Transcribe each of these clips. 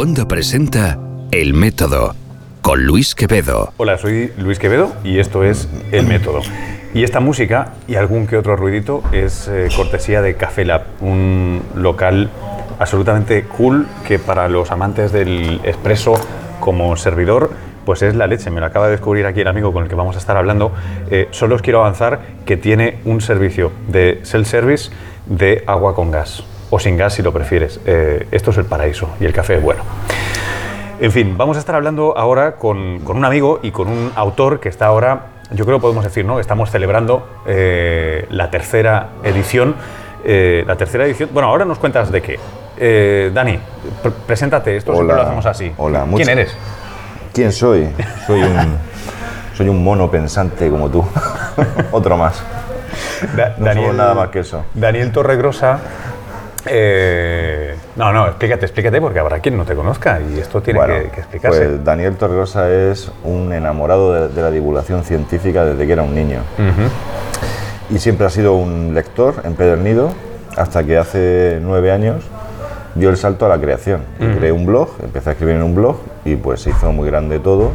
Wanda presenta El Método con Luis Quevedo. Hola, soy Luis Quevedo y esto es El Método. Y esta música y algún que otro ruidito es eh, cortesía de Café Lab, un local absolutamente cool que para los amantes del expreso como servidor pues es la leche. Me lo acaba de descubrir aquí el amigo con el que vamos a estar hablando. Eh, solo os quiero avanzar que tiene un servicio de self-service de agua con gas o sin gas si lo prefieres. Eh, esto es el paraíso y el café es bueno. En fin, vamos a estar hablando ahora con, con un amigo y con un autor que está ahora, yo creo que podemos decir, ¿no? Estamos celebrando eh, la tercera edición. eh, la tercera edición. Bueno, ahora nos cuentas de qué. Eh, Dani, pr- preséntate, esto siempre Hola, lo hacemos así. hola, ¿Quién mucho- eres? ¿Quién soy? Soy un, soy un mono pensante como tú. Otro más. Da- No somos nada más que eso. Daniel Torregrosa. Eh, no, no, explícate, explícate porque habrá quien no te conozca y esto tiene Bueno, que, que explicarse. Pues Daniel Torregrosa es un enamorado de, de la divulgación científica desde que era un niño. Y siempre ha sido un lector empedernido hasta que hace nueve años dio el salto a la creación. Creé un blog, empecé a escribir en un blog y pues se hizo muy grande todo.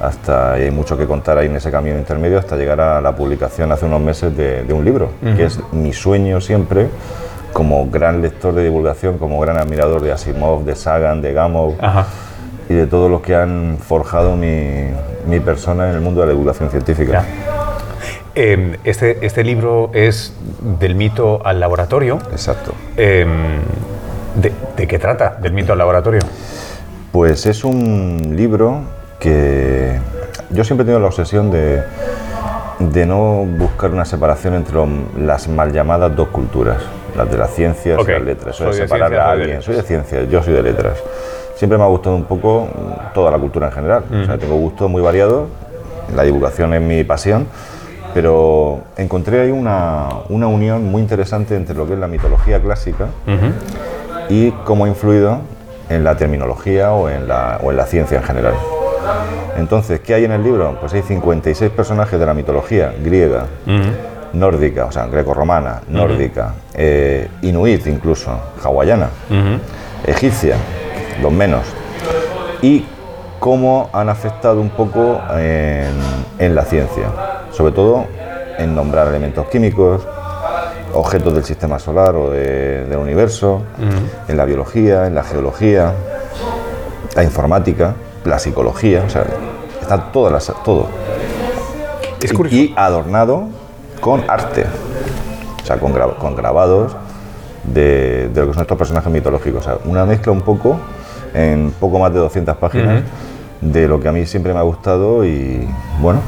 Hasta y hay mucho que contar ahí en ese camino intermedio hasta llegar a la publicación hace unos meses de, de un libro, que es mi sueño siempre como gran lector de divulgación, como gran admirador de Asimov, de Sagan, de Gamow Ajá. y de todos los que han forjado mi, mi persona en el mundo de la divulgación científica. Eh, este, este libro es del mito al laboratorio. Exacto. Eh, de, de qué trata? Del mito al laboratorio. Pues es un libro que yo siempre he tenido la obsesión de, de no buscar una separación entre lo- las mal llamadas dos culturas, las de las ciencias Ok, y las letras. De soy de separar ciencias, a soy de alguien. letras. Soy de ciencias, yo soy de letras. Siempre me ha gustado un poco toda la cultura en general. O sea, tengo gustos muy variados, la divulgación es mi pasión, pero encontré ahí una, una unión muy interesante entre lo que es la mitología clásica y cómo ha influido en la terminología o en la, o en la ciencia en general. Entonces, ¿qué hay en el libro? Pues hay 56 personajes de la mitología griega, nórdica, o sea, greco-romana, nórdica, eh, inuit incluso, hawaiana, egipcia, los menos, y cómo han afectado un poco en, en la ciencia, sobre todo en nombrar elementos químicos, objetos del sistema solar o de- del universo, en la biología, en la geología, la informática, la psicología, o sea, está todas las, todo. Es Y- curioso. Y adornado con arte, o sea, con, gra- con grabados de, de lo que son estos personajes mitológicos. O sea, una mezcla un poco, en poco más de 200 páginas, de lo que a mí siempre me ha gustado y bueno,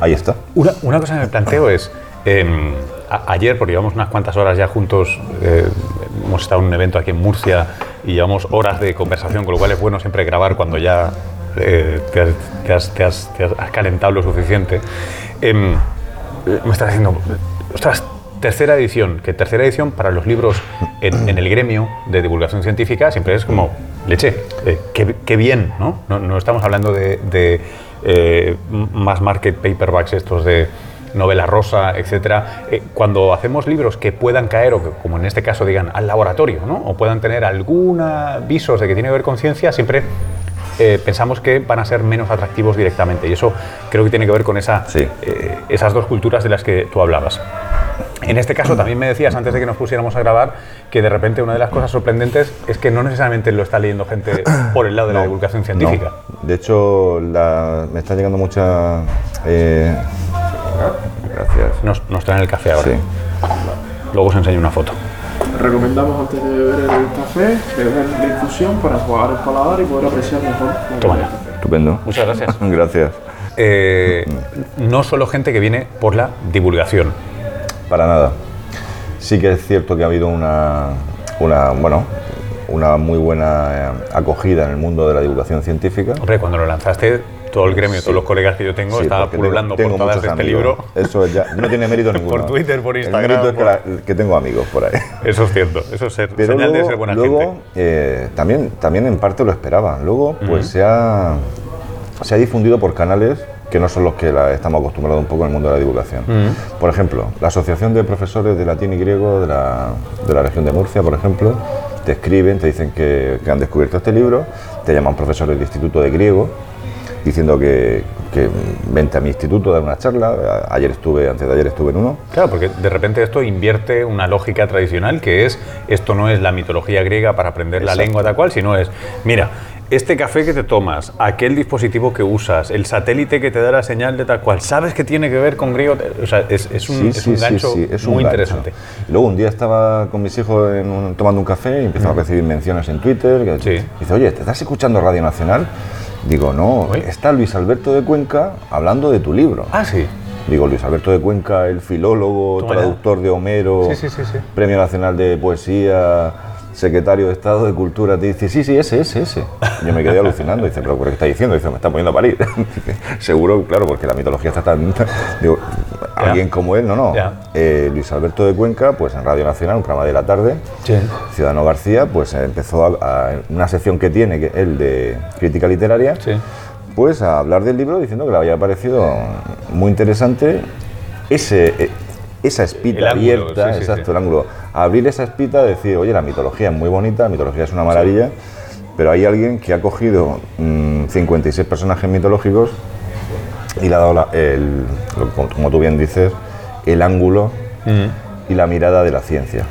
ahí está. Una, una cosa que me planteo es, em, ayer, porque llevamos unas cuantas horas ya juntos, eh, hemos estado en un evento aquí en Murcia y llevamos horas de conversación, con lo cual es bueno siempre grabar cuando ya eh, te, has, te has- te has- te has- has calentado lo suficiente. Em, eh, me estás diciendo, ostras, tercera edición, que tercera edición para los libros en, el gremio de divulgación científica siempre es como, leche, eh, qué, qué bien, ¿no? ¿no? estamos hablando de, de, eh, más market paperbacks estos de novela rosa, etcétera. Eh, cuando hacemos libros que puedan caer, o que, como en este caso digan, al laboratorio, ¿no? o puedan tener alguna visos de que tiene que ver con ciencia, siempre eh, pensamos que van a ser menos atractivos directamente. Y eso creo que tiene que ver con esa, Sí. eh, esas dos culturas de las que tú hablabas. En este caso también me decías antes de que nos pusiéramos a grabar que de repente una de las cosas sorprendentes es que no necesariamente lo está leyendo gente por el lado de la No, divulgación científica. no. De hecho, la- me están llegando muchas... eh, gracias. Nos, nos traen el café ahora. Sí. Luego os enseño una foto. Recomendamos antes de beber el café, beber la infusión para jugar el paladar y poder apreciar mejor. la Toma ya. Estupendo. Muchas gracias. Gracias. Eh, no solo gente que viene por la divulgación. Para nada. Sí que es cierto que ha habido una, una bueno, una muy buena eh, acogida en el mundo de la divulgación científica. Hombre, cuando lo lanzaste, todo el gremio, todos los colegas que yo tengo, Sí, estaba pululando tengo- tengo portadas de este libro. Eso ya no tiene mérito ninguno. Twitter, por Instagram, El mérito es que, por- la- que tengo amigos por ahí. Eso es cierto, eso es ser, Pero señal luego, de ser buena luego, gente. eh, también, también en parte lo esperaba. Luego, pues se, ha, se ha difundido por canales que no son los que la- estamos acostumbrados un poco en el mundo de la divulgación. Por ejemplo, la Asociación de Profesores de Latín y Griego de la, de la región de Murcia, por ejemplo, te escriben, te dicen que, que han descubierto este libro, te llaman profesores de instituto de griego, diciendo que, que vente a mi instituto a dar una charla. Ayer estuve, antes de ayer estuve en uno. Claro, porque de repente esto invierte una lógica tradicional que es, esto no es la mitología griega para aprender la lengua tal cual, sino es, mira, este café que te tomas, aquel dispositivo que usas, el satélite que te da la señal de tal cual, ¿sabes que tiene que ver con griego? O sea, es, es un, es un gancho es muy interesante. Luego un día estaba con mis hijos en un- tomando un café y empezaba a recibir menciones en Twitter. que. Dice, oye, ¿te estás escuchando Radio Nacional? Digo, no, está Luis Alberto de Cuenca hablando de tu libro. Ah, sí. Digo, Luis Alberto de Cuenca, el filólogo, traductor de Homero, Sí, sí, sí, sí. Premio Nacional de Poesía, secretario de Estado de Cultura, te dice, sí, sí, ese, ese, ese. Yo me quedé alucinando, dice, pero ¿por qué está diciendo? Dice, me está poniendo a parir. Seguro, claro, porque la mitología está tan... Digo, alguien como él, no, no. Eh, Luis Alberto de Cuenca, pues en Radio Nacional, un programa de la tarde, Sí. Ciudadano García, pues empezó a, a- una sección que tiene, que él de crítica literaria, Sí. pues a hablar del libro diciendo que le había parecido muy interesante ese, eh, esa espita ángulo, abierta, sí, exacto, el ángulo. Abrir esa espita, decir, oye, la mitología es muy bonita, la mitología es una maravilla, pero hay alguien que ha cogido mm, 56 personajes mitológicos y le ha dado, la- el, como- tú bien dices, el ángulo Mm. y la mirada de la ciencia.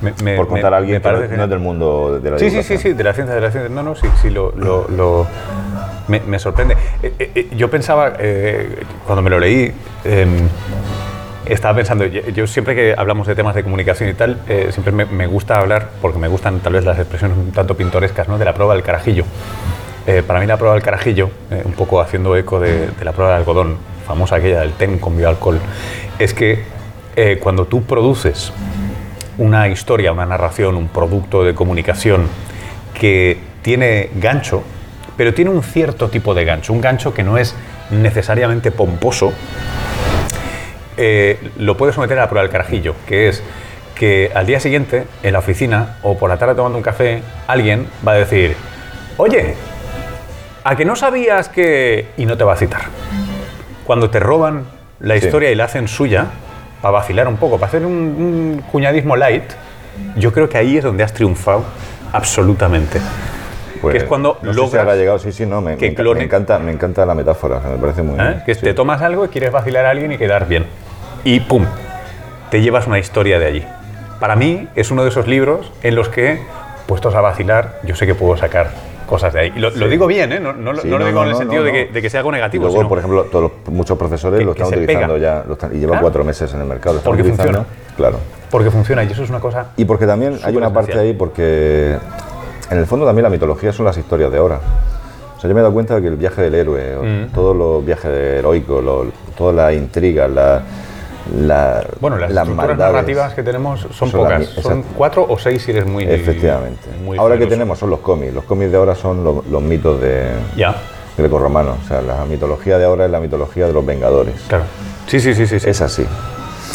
Me- me- Por contar me- a alguien que no, es del mundo de la Sí, sí, sí, sí, de la ciencia, de la ciencia. No, no, sí, sí, lo, lo- lo- me, sorprende. Eh, eh, eh, yo pensaba, eh, cuando me lo leí, em, estaba pensando, yo, yo siempre que hablamos de temas de comunicación y tal, eh, siempre me, me gusta hablar, porque me gustan tal vez las expresiones un tanto pintorescas, ¿no? de la prueba del carajillo. Eh, para mí la prueba del carajillo, eh, un poco haciendo eco de, la prueba del algodón, famosa aquella del ten con bioalcohol, es que eh, cuando tú produces una historia, una narración, un producto de comunicación que tiene gancho, pero tiene un cierto tipo de gancho, un gancho que no es necesariamente pomposo, lo puedes someter a la prueba del carajillo, que es que al día siguiente, en la oficina o por la tarde tomando un café, alguien va a decir, oye, ¿a que no sabías que... y no te va a citar? Cuando te roban la Sí. historia y la hacen suya, para vacilar un poco, para hacer un, un cuñadismo light, yo creo que ahí es donde has triunfado absolutamente. Pues, que es cuando no sé si logras llegado, sí, sí, no, me, que me me encanta, me encanta la metáfora, me parece muy ¿eh? que sí. te tomas algo y quieres vacilar a alguien y quedar bien. Y pum, te llevas una historia de allí. Para mí es uno de esos libros en los que, puestos a vacilar, yo sé que puedo sacar cosas de ahí. Y lo, lo digo bien, ¿eh? no, no lo- Sí, no lo no, digo en el sentido de, que, no. de que sea algo Y negativo. luego, sino por ejemplo, todos los- muchos profesores que- lo están utilizando pega. ya, lo están- y llevan Claro. cuatro meses en el mercado. lo están Porque utilizando, funciona. Claro. porque funciona y eso es una cosa... Y porque también hay una parte ahí, porque en el fondo también la mitología son las historias de ahora. O sea, yo me he dado cuenta de que el viaje del héroe, Mm. todos los viajes heroicos, toda la intriga, la, la, Bueno, las, las estructuras narrativas que tenemos son, Son pocas. son cuatro o seis si eres muy... Efectivamente. muy ahora que tenemos son los cómics. Los cómics de ahora son lo- los mitos de Ya, grecorromanos. O sea, la mitología de ahora es la mitología de los Vengadores. claro. Sí, sí, sí, sí. sí. Es así.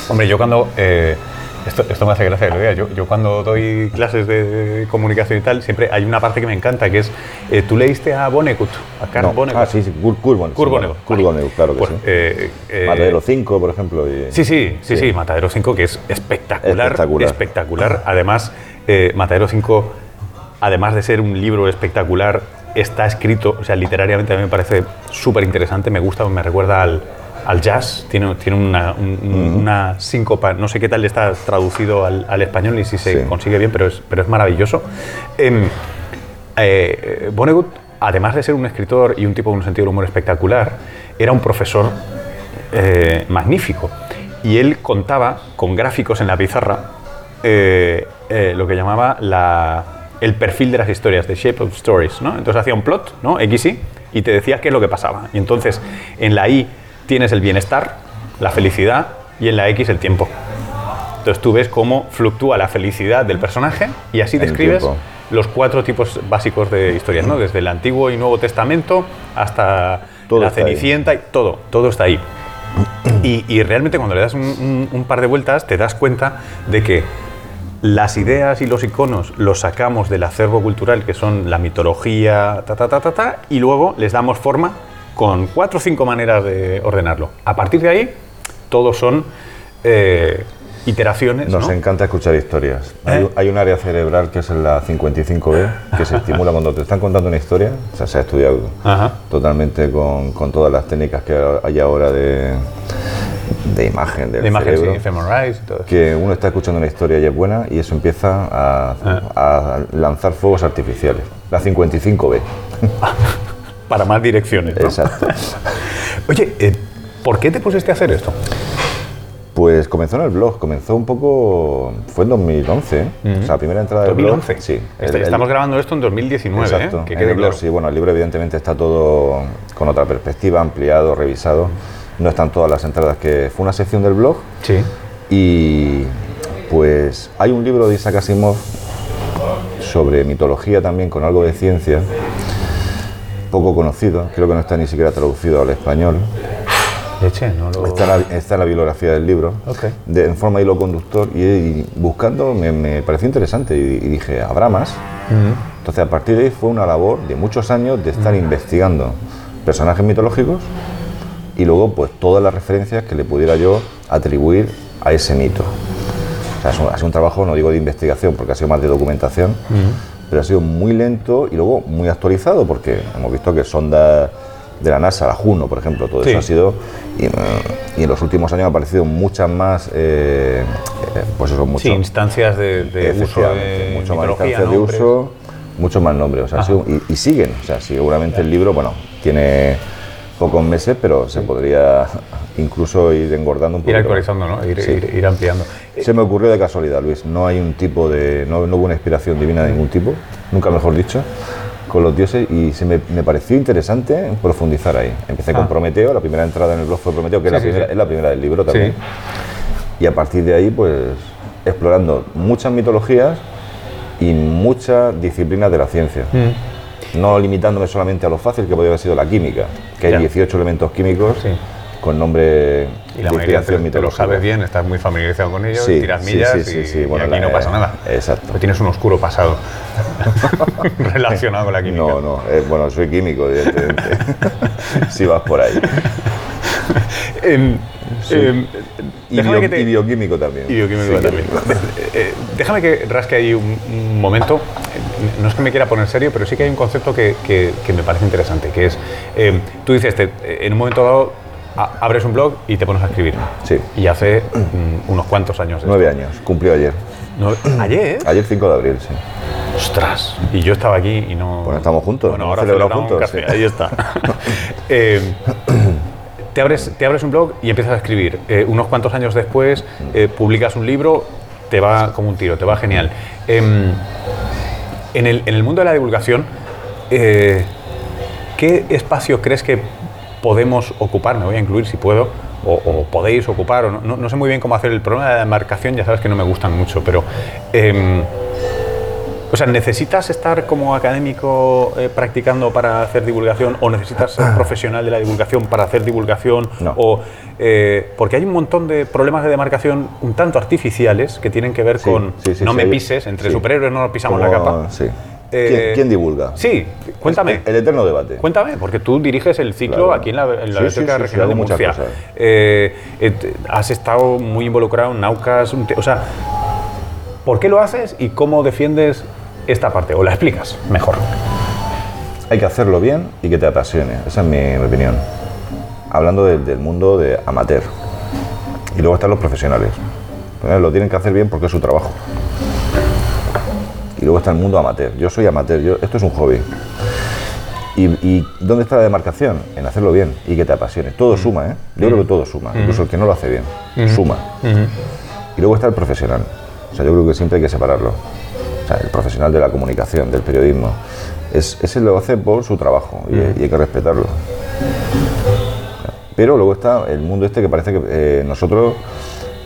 Hombre, yo cuando... eh, esto, esto me hace gracia que lo diga. Yo, yo cuando doy clases de comunicación y tal, siempre hay una parte que me encanta, que es... eh, ¿Tú leíste a Vonnegut? A Carl No. Vonnegut. Ah, sí, sí, Kurt Kurt Vonnegut. Sí, claro que Pues, sí. eh, eh, Matadero 5, por ejemplo. y- Sí, sí, sí, sí, Sí. Matadero 5, que es espectacular. Espectacular. Espectacular. Además, eh, Matadero 5, además de ser un libro espectacular, está escrito, o sea, literariamente a mí me parece súper interesante, me gusta, me recuerda al, al jazz, tiene, tiene una, un- una síncopa, no sé qué tal está traducido al, al español y si se Sí. consigue bien, pero es, pero es maravilloso. Em, eh, Vonnegut, además de ser un escritor y un tipo con un sentido del humor espectacular, era un profesor eh, magnífico. Y él contaba con gráficos en la pizarra eh, eh, lo que llamaba la- el perfil de las historias, the shape of stories. ¿no? Entonces hacía un plot, ¿no? X, Y, y te decía qué es lo que pasaba. Y entonces en la Y tienes el bienestar, la felicidad, y en la X el tiempo. Entonces tú ves cómo fluctúa la felicidad del personaje y así describes los cuatro tipos básicos de historias, ¿no? Desde el Antiguo y Nuevo Testamento hasta Todo la ahí. Cenicienta, y todo, todo está ahí. Y, y realmente cuando le das un, un- un par de vueltas te das cuenta de que las ideas y los iconos los sacamos del acervo cultural, que son la mitología, ta, ta, ta, ta, ta, y luego les damos forma con cuatro o cinco maneras de ordenarlo. A partir de ahí, todos son eh, iteraciones. Nos ¿no? encanta escuchar historias. Hay, ¿Eh? hay un área cerebral que es la 55B que se estimula cuando te están contando una historia. O sea, se ha estudiado Ajá. totalmente con, con todas las técnicas que hay ahora de, de imagen del De imagen, cerebro. sí, fMRI y todo eso. que uno está escuchando una historia y es buena y eso empieza a, Ah. a lanzar fuegos artificiales. La 55B. Para más direcciones. ¿no? Exacto. Oye, eh, ¿por qué te pusiste a hacer esto? Pues comenzó en el blog, comenzó un poco, fue en 2011, ¿eh? o sea, la primera entrada del blog. 2011. Sí. Est- el- el- Estamos grabando esto en 2019, Exacto. ¿eh? Que en quede el blog, claro. sí, bueno, el libro evidentemente está todo con otra perspectiva, ampliado, revisado. No están todas las entradas que fue una sección del blog Sí. y pues hay un libro de Isaac Asimov sobre mitología también con algo de ciencia, poco conocido, creo que no está ni siquiera traducido al español. No lo... Está en la, está la bibliografía del libro, Ok. de, en forma de hilo conductor, y, y buscando me, me pareció interesante y, y dije, ¿habrá más? Entonces, a partir de ahí fue una labor de muchos años de estar investigando personajes mitológicos y luego, pues, todas las referencias que le pudiera yo atribuir a ese mito. O sea, es un- ha sido un trabajo, no digo de investigación, porque ha sido más de documentación, pero ha sido muy lento y luego muy actualizado, porque hemos visto que sondas de la NASA, la Juno, por ejemplo, todo Sí. eso ha sido. Y, y en los últimos años han aparecido muchas más, eh, eh, pues eso, mucho, Sí, instancias de, de uso de mucho más instancias de uso, muchos más nombres. O sea, ha sido- y, y siguen. O sea, seguramente el libro, bueno, tiene pocos meses, pero se podría incluso ir engordando un poco. Ir actualizando, ¿no? Ir, Sí. ir- ir ampliando. Se me ocurrió de casualidad, Luis. No hay un tipo de. No, no hubo una inspiración divina de ningún tipo, nunca mejor dicho, con los dioses y se me, me pareció interesante profundizar ahí. Empecé con Ah. Prometeo, la primera entrada en el blog fue Prometeo, que Sí, es, sí, la primera, sí. es la primera del libro también. Y a partir de ahí, pues, explorando muchas mitologías y muchas disciplinas de la ciencia. Mm. No limitándome solamente a lo fácil que podría haber sido la química, que hay Ya. 18 elementos químicos Sí. con nombre Y la de inspiración te lo mitológica. sabes bien, estás muy familiarizado con ellos, Sí, tiras millas sí, y, sí. y Bueno, aquí la- no pasa nada. exacto. Pero tienes un oscuro pasado relacionado con la química. No, no, eh, bueno, soy químico, evidentemente. si vas por ahí. Em, Y, déjame bio- que te- y bioquímico también. Y bioquímico Sí, también. Eh, eh, déjame que rasque ahí un, un momento. No es que me quiera poner serio, pero sí que hay un concepto que, que- que me parece interesante, que es, eh, tú dices, te- en un momento dado a- abres un blog y te pones a escribir. Sí. Y hace mm, unos cuantos años. de Nueve años, cumplió ayer. No- ayer. Ayer 5 de abril, sí. Ostras. Y yo estaba aquí y no. Bueno, estamos juntos, Bueno, ahora celebramos un juntos, café, sí. Ahí está. Eh, te, abres, te abres un blog y empiezas a escribir. Eh, unos cuantos años después eh, publicas un libro, te va como un tiro, te va genial. Em, en, el, mundo de la divulgación, eh, ¿qué espacio crees que podemos ocupar? Me voy a incluir si puedo. O, podéis ocupar, o no sé muy bien cómo hacer el problema de la demarcación, ya sabes que no me gustan mucho, pero em, o sea, ¿necesitas estar como académico eh, practicando para hacer divulgación o necesitas ser profesional de la divulgación para hacer divulgación? No. O, eh, porque hay un montón de problemas de demarcación un tanto artificiales que tienen que ver Sí, con sí, sí, no me pises, entre superhéroes no nos pisamos la capa. Sí. Eh, ¿Quién, quién divulga? Sí, cuéntame. El, el eterno debate. Cuéntame, porque tú diriges el ciclo Claro. aquí en la, en la Sí, Biblioteca sí, sí, sí, Regional de Murcia. Eh, eh, has estado muy involucrado en Naucas, o sea, ¿por qué lo haces y cómo defiendes esta parte? ¿O la explicas mejor? Hay que hacerlo bien y que te apasione. Esa es mi, mi opinión. Hablando del- del mundo de amateur. Y luego están los profesionales. Primero, Lo tienen que hacer bien porque es su trabajo. Y luego está el mundo amateur. Yo soy amateur, yo, esto es un hobby. ¿Y, y dónde está la demarcación? En hacerlo bien y que te apasione. Todo suma, ¿eh? Yo creo que todo suma, incluso el que no lo hace bien. Suma. Y luego está el profesional. O sea, yo creo que siempre hay que separarlo. O sea, el profesional de la comunicación, del periodismo. Es, ese lo hace por su trabajo y, y hay que respetarlo. Pero luego está el mundo este que parece que eh, nosotros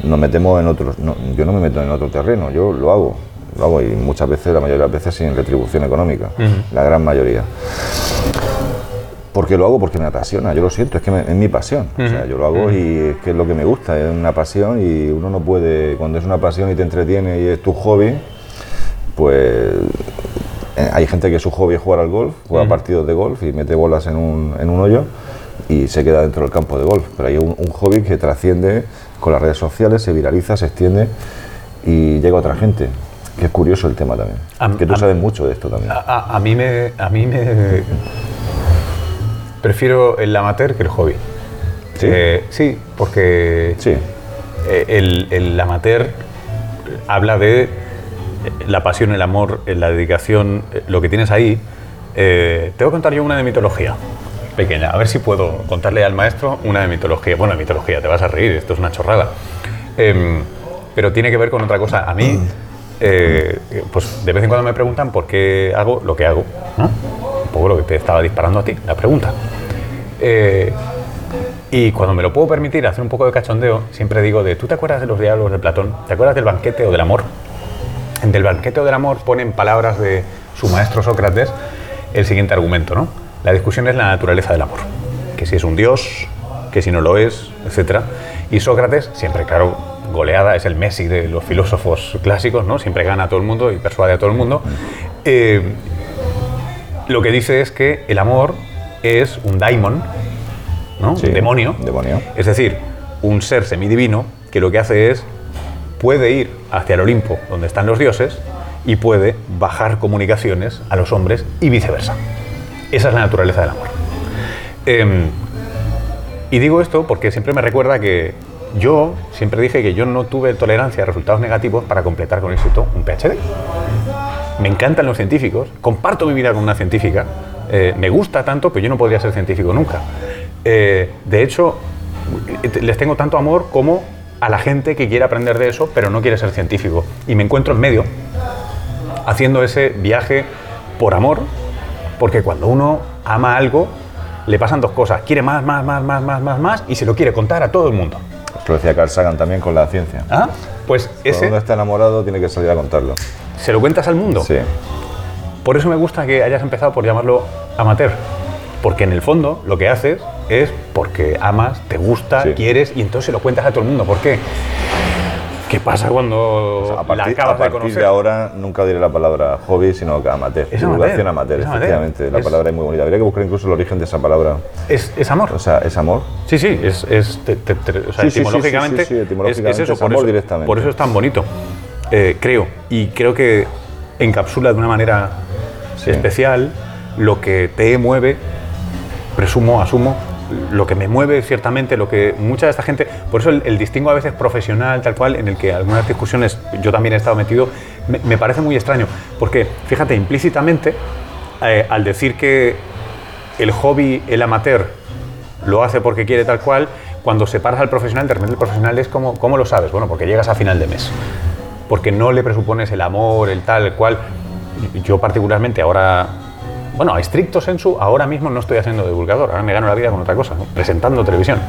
nos metemos en otros. no, yo no me meto en otro terreno, yo lo hago. Lo hago y muchas veces, la mayoría de las veces sin retribución económica. La gran mayoría. porque lo hago porque me apasiona, yo lo siento, es que me- es mi pasión. O sea, yo lo hago y es que es lo que me gusta, es una pasión y uno no puede, cuando es una pasión y te entretiene y es tu hobby, pues eh, hay gente que su hobby es jugar al golf, juega partidos de golf y mete bolas en un, en un hoyo y se queda dentro del campo de golf. Pero hay un, un hobby que trasciende con las redes sociales, se viraliza, se extiende y llega a otra gente. Que es curioso el tema también. Am- que tú sabes mucho de esto también. A, mí me. A mí me. Prefiero el amateur que el hobby. ¿Sí? Eh, sí, porque Sí, eh, el, el amateur habla de la pasión, el amor, eh, la dedicación, eh, lo que tienes ahí. Eh, tengo que contar yo una de mitología pequeña, a ver si puedo contarle al maestro una de mitología. Bueno, de mitología, te vas a reír, esto es una chorrada. Em, pero tiene que ver con otra cosa. A mí, eh, pues de vez en cuando me preguntan por qué hago lo que hago. ¿no? Un poco lo que te estaba disparando a ti, la pregunta. Eh, y cuando me lo puedo permitir hacer un poco de cachondeo, siempre digo de, ¿tú te acuerdas de los diálogos de Platón? ¿Te acuerdas del banquete o del amor? En Del banquete del amor ponen palabras de su maestro Sócrates el siguiente argumento, ¿no? La discusión es la naturaleza del amor, que si es un dios, que si no lo es, etc. Y Sócrates, siempre claro, goleada, es el Messi de los filósofos clásicos, ¿no? Siempre gana a todo el mundo y persuade a todo el mundo. Eh, lo que dice es que el amor es un daimon, ¿no? Sí, un demonio. demonio. Es decir, un ser semidivino que lo que hace es puede ir hacia el Olimpo, donde están los dioses, y puede bajar comunicaciones a los hombres y viceversa. Esa es la naturaleza del amor. Em, y digo esto porque siempre me recuerda que yo siempre dije que yo no tuve tolerancia a resultados negativos para completar con éxito un PhD. Me encantan los científicos, comparto mi vida con una científica, eh, me gusta tanto, pero yo no podría ser científico nunca. Eh, de hecho, les tengo tanto amor como a la gente que quiere aprender de eso, pero no quiere ser científico. Y me encuentro en medio, haciendo ese viaje por amor, porque cuando uno ama algo, le pasan dos cosas. Quiere más, más, más, más, más, más, más, y se lo quiere contar a todo el mundo. Lo decía Carl Sagan también con la ciencia. ¿Ah? Pues Cuando ese uno está enamorado tiene que salir a contarlo. se lo cuentas al mundo. Sí. Por eso me gusta que hayas empezado por llamarlo amateur. Porque en el fondo lo que haces es porque amas, te gusta, Sí. quieres y entonces se lo cuentas a todo el mundo. ¿Por qué? ¿Qué pasa cuando A la partir, acabas a partir de conocer? de ahora nunca diré la palabra hobby, sino que amateur. Es Divulgación amateur, amateur, efectivamente. La Es- palabra es muy bonita. Habría que buscar incluso el origen de esa palabra. Es, es amor. O sea, es amor. Sí, sí, es, es te- te- te- o sea, Sí, sí, sí, etimológicamente, sí, etimológicamente es, es eso, es por amor eso, directamente. por eso es tan bonito, eh, creo. Y creo que encapsula de una manera especial lo que te mueve, presumo, asumo, lo que me mueve ciertamente, lo que mucha de esta gente, por eso el, distingo a veces profesional, tal cual, en el que algunas discusiones yo también he estado metido, me, parece muy extraño, porque fíjate, implícitamente, eh, al decir que el hobby, el amateur, lo hace porque quiere tal cual, cuando separas al profesional, de repente el profesional es como, ¿cómo lo sabes? Bueno, porque llegas a final de mes, porque no le presupones el amor, el tal, el cual. Yo particularmente ahora, bueno, a estricto sensu, ahora mismo no estoy haciendo divulgador, ahora me gano la vida con otra cosa, ¿no? presentando televisión.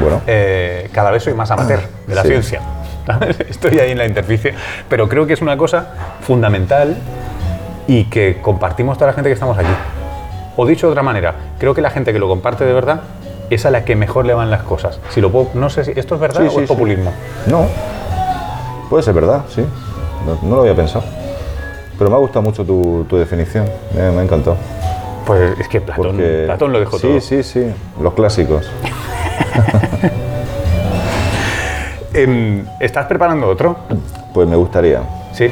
Bueno, Eh, cada vez soy más amateur de la Sí. ciencia. Estoy ahí en la interficie, pero creo que es una cosa fundamental y que compartimos toda la gente que estamos aquí. O dicho de otra manera, creo que la gente que lo comparte de verdad es a la que mejor le van las cosas. Si lo puedo- no sé si esto es verdad Sí, o sí, es sí. populismo. no. Puede ser verdad, sí. No, no lo había pensado. Pero me ha gustado mucho tu, tu definición. Me, me ha encantado. Pues es que Platón, Porque- Platón lo dejó sí, todo. Sí, sí, Los clásicos. Em, ¿Estás preparando otro? Pues me gustaría. Sí.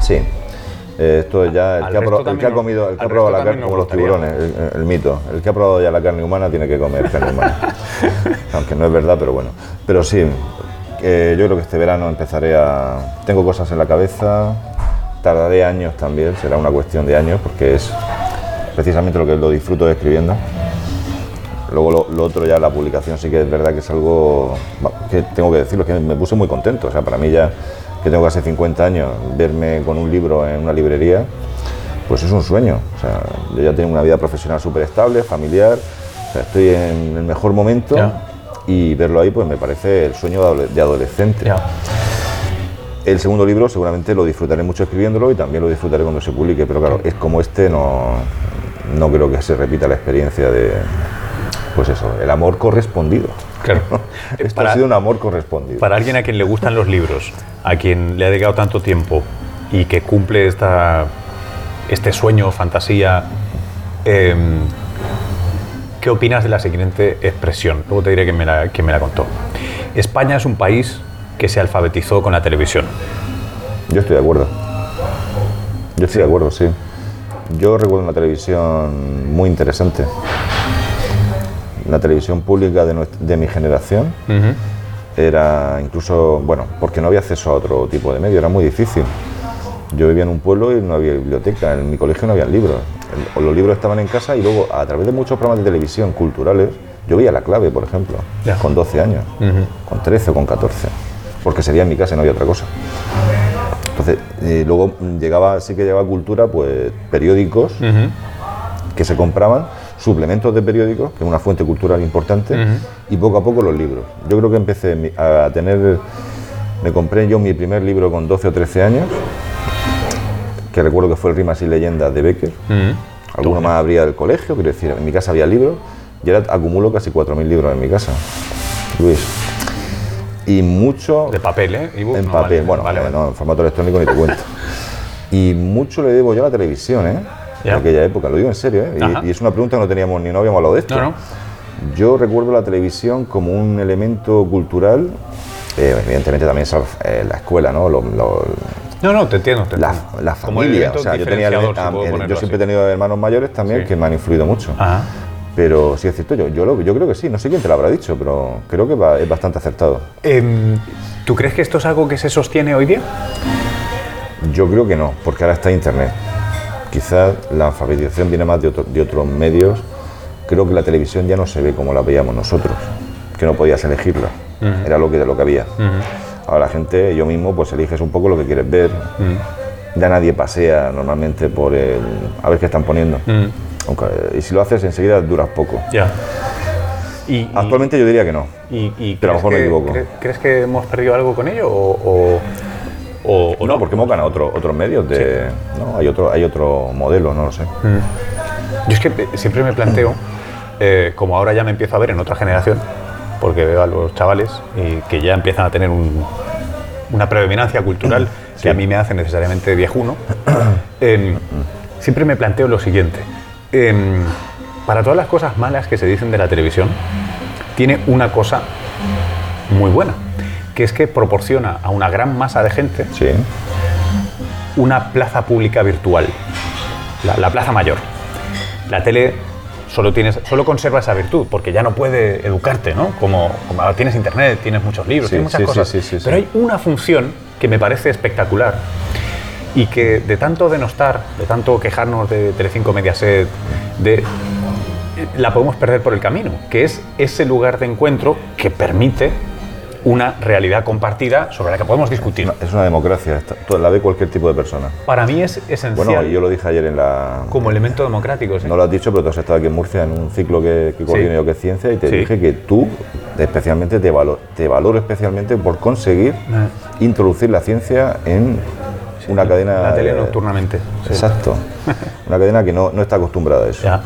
Sí. Eh, esto es ya el Al que, ha, el que comido, el que ha probado la carne, como los tiburones, el, el mito. El que ha probado ya la carne humana tiene que comer carne humana. Aunque no es verdad, pero bueno. Pero sí, eh, yo creo que este verano empezaré a. Tengo cosas en la cabeza, tardaré años también, será una cuestión de años, porque es precisamente lo que lo disfruto escribiendo. Luego lo, lo otro ya, la publicación sí que es verdad que es algo que tengo que decirlo, que me puse muy contento. O sea, para mí ya, que tengo casi 50 años, verme con un libro en una librería, pues es un sueño. O sea, yo ya tengo una vida profesional súper estable, familiar, o sea, estoy en el mejor momento y verlo ahí pues me parece el sueño de adole- de adolescente. El segundo libro seguramente lo disfrutaré mucho escribiéndolo y también lo disfrutaré cuando se publique, pero claro, es como este no, no creo que se repita la experiencia de, pues eso, el amor correspondido. Claro. Esto Para- ha sido un amor correspondido. Para alguien a quien le gustan los libros, a quien le ha dedicado tanto tiempo y que cumple esta, este sueño, fantasía, em, ¿qué opinas de la siguiente expresión? Luego te diré quién me, la, quién me la contó. España es un país que se alfabetizó con la televisión. Yo estoy de acuerdo. Yo estoy de acuerdo, sí. Yo recuerdo una televisión muy interesante. La televisión pública de, nuestra- de mi generación era incluso, bueno, porque no había acceso a otro tipo de medio, era muy difícil. Yo vivía en un pueblo y no había biblioteca, en mi colegio no había libros. Los libros estaban en casa y luego a través de muchos programas de televisión culturales, yo veía la clave, por ejemplo, Ya. con 12 años, con 13 o con 14, porque sería en mi casa y no había otra cosa. Entonces, eh, luego llegaba, sí que llegaba cultura, pues periódicos que se compraban, suplementos de periódicos, que es una fuente cultural importante, y poco a poco los libros. Yo creo que empecé a tener, me compré yo mi primer libro con 12 o 13 años, que recuerdo que fue el Rimas y Leyendas de Becker. Alguno más habría del colegio, quiero decir, en mi casa había libros, y ahora acumulo casi 4.000 libros en mi casa. Luis. Y mucho De papel, ¿eh? En no, papel, vale, bueno, vale, vale. no, en formato electrónico ni te cuento. Y mucho le debo yo a la televisión, ¿eh? En aquella época, lo digo en serio, ¿eh? Y, y es una pregunta que no teníamos ni no habíamos hablado de esto. No, no. Yo recuerdo la televisión como un elemento cultural, eh, evidentemente también eh, la escuela, ¿no? Lo- lo- No, no, te entiendo. Te la, entiendo. la familia, o sea, yo tenía siempre he tenido hermanos mayores también Sí. que me han influido mucho. Ajá. Pero sí es cierto, yo, yo, lo- yo creo que sí, no sé quién te lo habrá dicho, pero creo que va- es bastante acertado. Em, ¿Tú crees que esto es algo que se sostiene hoy día? Yo creo que no, porque ahora está Internet. Quizás la alfabetización viene más de, otro- de otros medios. Creo que la televisión ya no se ve como la veíamos nosotros, que no podías elegirla. Era lo que, lo que había. Ahora la gente, yo mismo, pues eliges un poco lo que quieres ver. Ya nadie pasea normalmente por el... a ver qué están poniendo. Aunque, y si lo haces enseguida duras poco. Ya. Y, y- Actualmente yo diría que no. y- y pero a lo ¿crees mejor me equivoco. cre- ¿Crees que hemos perdido algo con ello o, o- o- no, porque hemos ganado otro- otros medios de... No, hay otro, hay otro modelo, no lo sé. Yo es que siempre me planteo, eh, como ahora ya me empiezo a ver en otra generación, porque veo a los chavales y que ya empiezan a tener un- una predominancia cultural que a mí me hace necesariamente viejuno, em, siempre me planteo lo siguiente. Em, para todas las cosas malas que se dicen de la televisión, tiene una cosa muy buena, que es que proporciona a una gran masa de gente Sí. una plaza pública virtual, la, la plaza mayor. La tele solo, tienes, solo conserva esa virtud, porque ya no puede educarte, ¿no? Como, como ahora tienes internet, tienes muchos libros, Sí, tienes muchas sí, cosas. sí, sí, sí. Pero hay una función que me parece espectacular y que de tanto denostar, de tanto quejarnos de Telecinco Mediaset, de la podemos perder por el camino, que es ese lugar de encuentro que permite una realidad compartida sobre la que podemos discutir. Es una democracia, la ve cualquier tipo de persona. Para mí es esencial Bueno, yo lo dije ayer en la... como elemento democrático. ¿sí? No lo has dicho, pero tú has estado aquí en Murcia en un ciclo que, que coordino yo que es ciencia y te Sí. dije que tú especialmente te, valo- te valoro especialmente por conseguir introducir la ciencia en una cadena... La tele nocturnamente. sí. Exacto. Una cadena que no, no está acostumbrada a eso. Ya.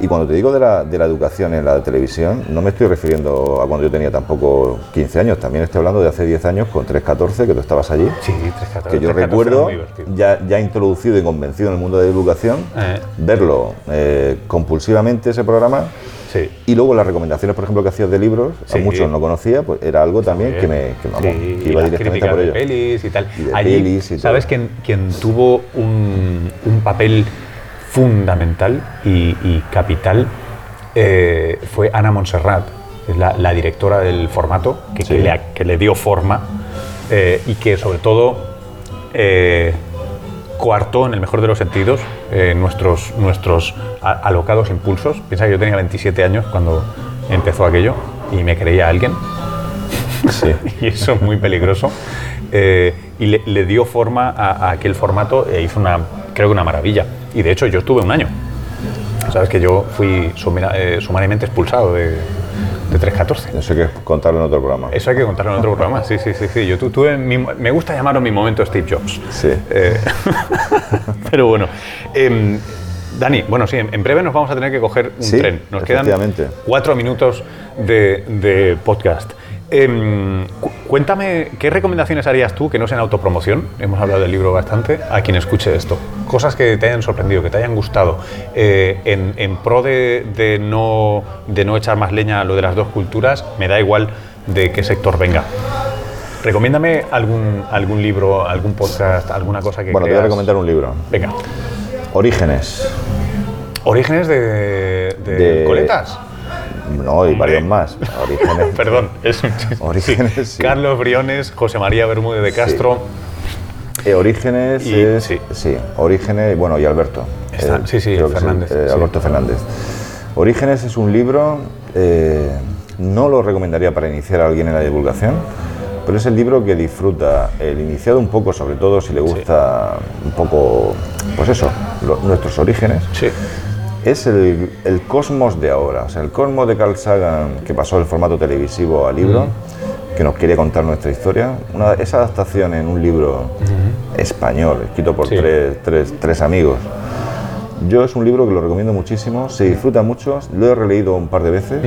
Y cuando te digo de la, de la educación en la televisión, no me estoy refiriendo a cuando yo tenía tampoco 15 años, también estoy hablando de hace 10 años con 314, que tú estabas allí. Sí, 314. que yo 314 recuerdo, ya, ya introducido y convencido en el mundo de la educación, Eh. verlo eh, compulsivamente ese programa. Sí. Y luego las recomendaciones, por ejemplo, que hacías de libros, Sí. a muchos no conocía, pues era algo también que me que, iba directamente por de ello. pelis y tal. Y de Allí, pelis y ¿sabes quién, quién tuvo un, un papel fundamental y, y capital? Eh, fue Ana Montserrat, la, la directora del formato, que, que Sí. le, que le dio forma eh, y que sobre todo eh, coartó, en el mejor de los sentidos, eh, nuestros, nuestros alocados impulsos. Piensa que yo tenía 27 años cuando empezó aquello y me creía alguien. Sí. y eso es muy peligroso. Eh, y le, le dio forma a, a aquel formato e hizo una, creo que una maravilla. Y de hecho yo estuve un año. Sabes que yo fui eh, sumariamente expulsado de, de 314. Eso hay que contarlo en otro programa. Eso hay que contarlo en otro programa. Sí, sí, sí. sí. Yo tu- tuve mi- me gusta llamarlo mi momento Steve Jobs. Sí. Eh, pero bueno, em, Dani, bueno, sí, en breve nos vamos a tener que coger un Sí, tren. Nos quedan cuatro minutos de, de podcast. Em, cu- cuéntame, ¿qué recomendaciones harías tú que no sean autopromoción? Hemos hablado del libro bastante, a quien escuche esto. Cosas que te hayan sorprendido, que te hayan gustado, eh, en, en pro de, de no, de no echar más leña a lo de las dos culturas, me da igual de qué sector venga. Recomiéndame algún, algún libro, algún podcast, alguna cosa que Bueno, te voy a recomendar un libro. Venga. Orígenes. Orígenes de, de, De- coletas. No, y varios más. Orígenes. Perdón, es un chiste. Orígenes, sí. Carlos Briones, José María Bermúdez de Castro. Eh, Orígenes Y- es. sí. Sí. Orígenes, bueno, y Alberto. Está- sí, sí, Fernández, eh. Alberto Fernández. Orígenes es un libro. eh, no lo recomendaría para iniciar a alguien en la divulgación, pero es el libro que disfruta el iniciado un poco, sobre todo si le gusta un poco, pues eso, lo- nuestros orígenes. Sí. Es el, el cosmos de ahora, o sea, el cosmos de Carl Sagan que pasó del formato televisivo al libro, que nos quiere contar nuestra historia. Una, esa adaptación en un libro español, escrito por Sí. tres, tres- tres amigos. Yo es un libro que lo recomiendo muchísimo, se disfruta mucho, lo he releído un par de veces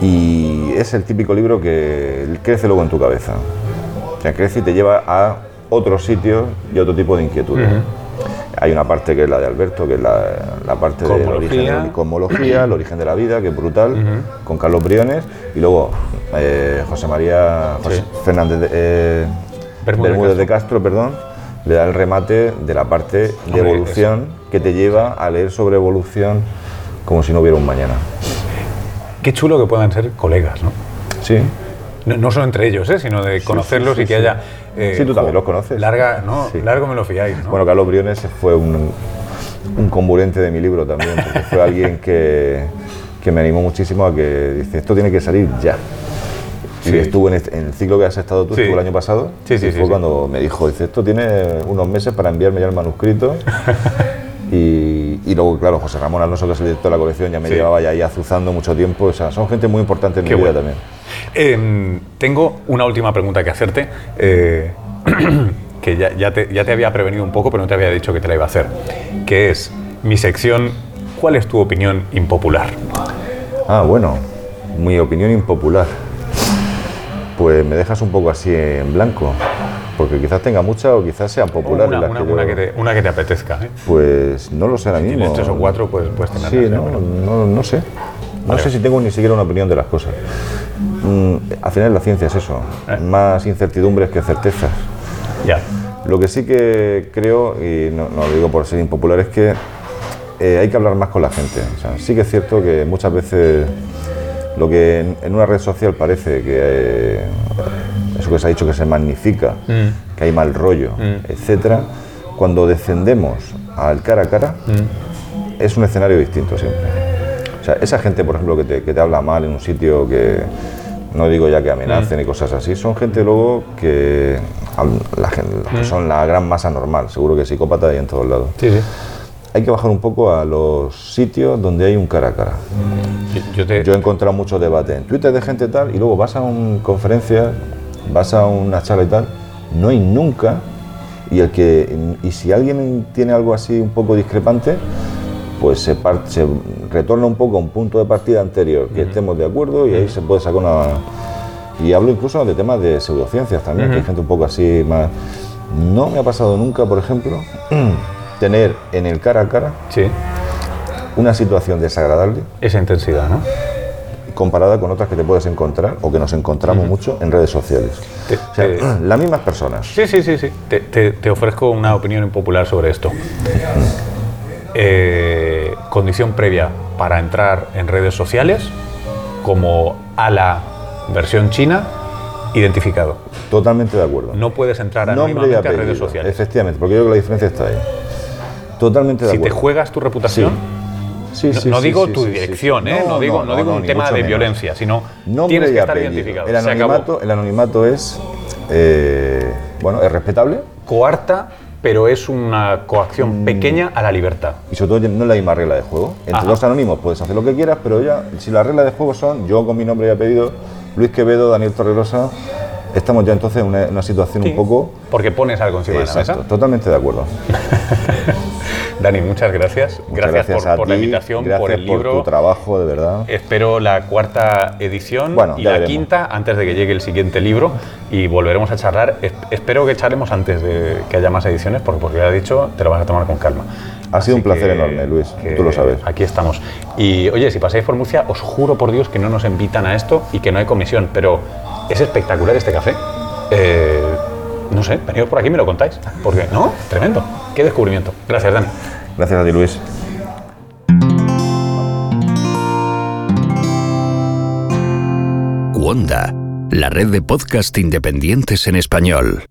y es el típico libro que crece luego en tu cabeza. O sea, crece y te lleva a otros sitios y a otro tipo de inquietudes. Hay una parte que es la de Alberto, que es la, la parte de origen de la cosmología, el origen de la vida, que es brutal, con Carlos Briones, y luego eh, José María José Sí. Fernández de, eh, Bermúdez de Bermúdez de Castro, perdón, le da el remate de la parte de evolución que te lleva a leer sobre evolución como si no hubiera un mañana. Qué chulo que puedan ser colegas, ¿no? Sí, No, no solo entre ellos, ¿eh? sino de conocerlos sí, y que haya... eh, Sí, tú también los conoces. Larga, no, largo me lo fiáis, ¿no? Bueno, Carlos Briones fue un, un comburente de mi libro también, porque fue alguien que, que me animó muchísimo a que dice, esto tiene que salir ya. Sí. Y estuvo en, este- en el ciclo que has estado tú, Sí. estuvo el año pasado, Sí, sí, y fue sí. cuando me dijo, dice, esto tiene unos meses para enviarme ya el manuscrito. y, y luego, claro, José Ramón Alonso, que es el director de la colección, ya me llevaba ya ahí azuzando mucho tiempo. O sea, son gente muy importante en Qué mi vida bueno. también. Em, tengo una última pregunta que hacerte, eh, que ya, ya te, ya te había prevenido un poco, pero no te había dicho que te la iba a hacer, que es mi sección, ¿cuál es tu opinión impopular? Ah, bueno, mi opinión impopular. Pues me dejas un poco así en blanco, porque quizás tenga muchas o quizás sean populares Una, las una- que una yo- que te, una que te apetezca. ¿eh? Pues no lo sé ahora mismo. Tienes tres o cuatro, pues puedes tener. Sí, no, no, no sé. No Vale. sé si tengo ni siquiera una opinión de las cosas. Mm, al final la ciencia es eso, Eh. más incertidumbres que certezas. Ya. Lo que sí que creo, y no, no lo digo por ser impopular, es que eh, hay que hablar más con la gente. O sea, sí que es cierto que muchas veces lo que en, en una red social parece que eh, eso que se ha dicho que se magnifica, Mm. que hay mal rollo, etcétera, cuando descendemos al cara a cara, Mm. es un escenario distinto siempre. Sea, esa gente, por ejemplo, que te, que te habla mal en un sitio que no digo ya que amenacen Mm. y cosas así, son gente luego que, la gen- los Mm. son la gran masa normal, seguro que psicópata hay en todos lados. Sí, sí. Hay que bajar un poco a los sitios donde hay un cara a cara. Yo- Yo te. Yo he encontrado mucho debate en Twitter de gente tal y luego vas a una conferencia, vas a una charla y tal, no hay nunca y el que y si alguien tiene algo así un poco discrepante, pues se, retorna un poco a un punto de partida anterior, que estemos de acuerdo y ahí se puede sacar una y hablo incluso de temas de pseudociencias también, que hay gente un poco así más no me ha pasado nunca, por ejemplo, tener en el cara a cara Sí. una situación desagradable Esa intensidad, ¿no? comparada con otras que te puedes encontrar o que nos encontramos mucho en redes sociales. Te- O sea, te- las mismas personas. Sí, sí, sí, sí. Te, te- te ofrezco una opinión impopular sobre esto. Eh, condición previa para entrar en redes sociales, como a la versión china, identificado. Totalmente de acuerdo. No puedes entrar anónimamente a redes sociales. Efectivamente, porque yo creo que la diferencia está ahí. Totalmente de Si te acuerdo. juegas tu reputación, Sí, no, sí, no sí, digo tu dirección. ¿eh? no, digo, no, digo un tema de menos. violencia, sino Nombre tienes que estar apellido. identificado. El anonimato, el anonimato es, eh, bueno, es respetable Coarta, pero es una Mm. coacción pequeña a la libertad. y sobre todo no es la misma regla de juego. Entre Ajá. los anónimos puedes hacer lo que quieras, pero ya, si las reglas de juego son yo con mi nombre y apellido, Luis Quevedo, Daniel Torregrosa, estamos ya entonces en una, una situación Sí, un poco... Porque pones algo encima de la Exacto, mesa. totalmente de acuerdo. Dani, muchas gracias. Muchas gracias, por, a por la ti, invitación, gracias por el libro. tu trabajo, de verdad. Espero la cuarta edición Bueno, y la veremos. quinta antes de que llegue el siguiente libro y volveremos a charlar. Es- espero que charlemos antes de que haya más ediciones porque, porque ya he dicho, te lo vas a tomar con calma. Ha sido un Así placer que- enorme, Luis, tú lo sabes. Aquí estamos. Y oye, si pasáis por Murcia, os juro por Dios que no nos invitan a esto y que no hay comisión, pero es espectacular este café. Eh, no sé, venidos por aquí y me lo contáis. Porque, ¿no? Tremendo. Qué descubrimiento. Gracias, Dani. Gracias a ti, Luis. Wanda, la red de podcast independientes en español.